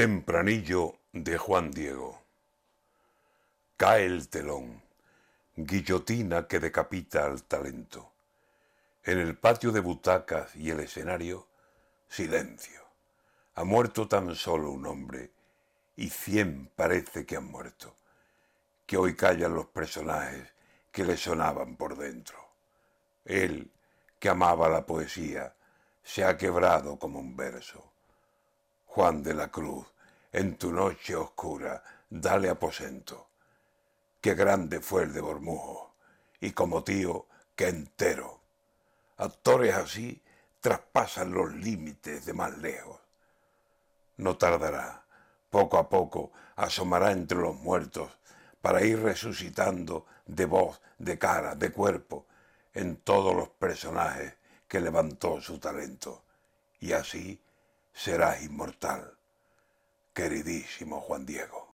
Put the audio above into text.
Tempranillo de Juan Diego. Cae el telón, guillotina que decapita al talento. En el patio de butacas y el escenario, silencio. Ha muerto tan solo un hombre y cien parece que han muerto, que hoy callan los personajes que le sonaban por dentro. Él, que amaba la poesía, se ha quebrado como un verso. Juan de la Cruz, en tu noche oscura, dale aposento. Qué grande fue el de Bormujo, y como tío, qué entero. Actores así traspasan los límites de más lejos. No tardará, poco a poco asomará entre los muertos para ir resucitando de voz, de cara, de cuerpo, en todos los personajes que levantó su talento. Y así serás inmortal, queridísimo Juan Diego.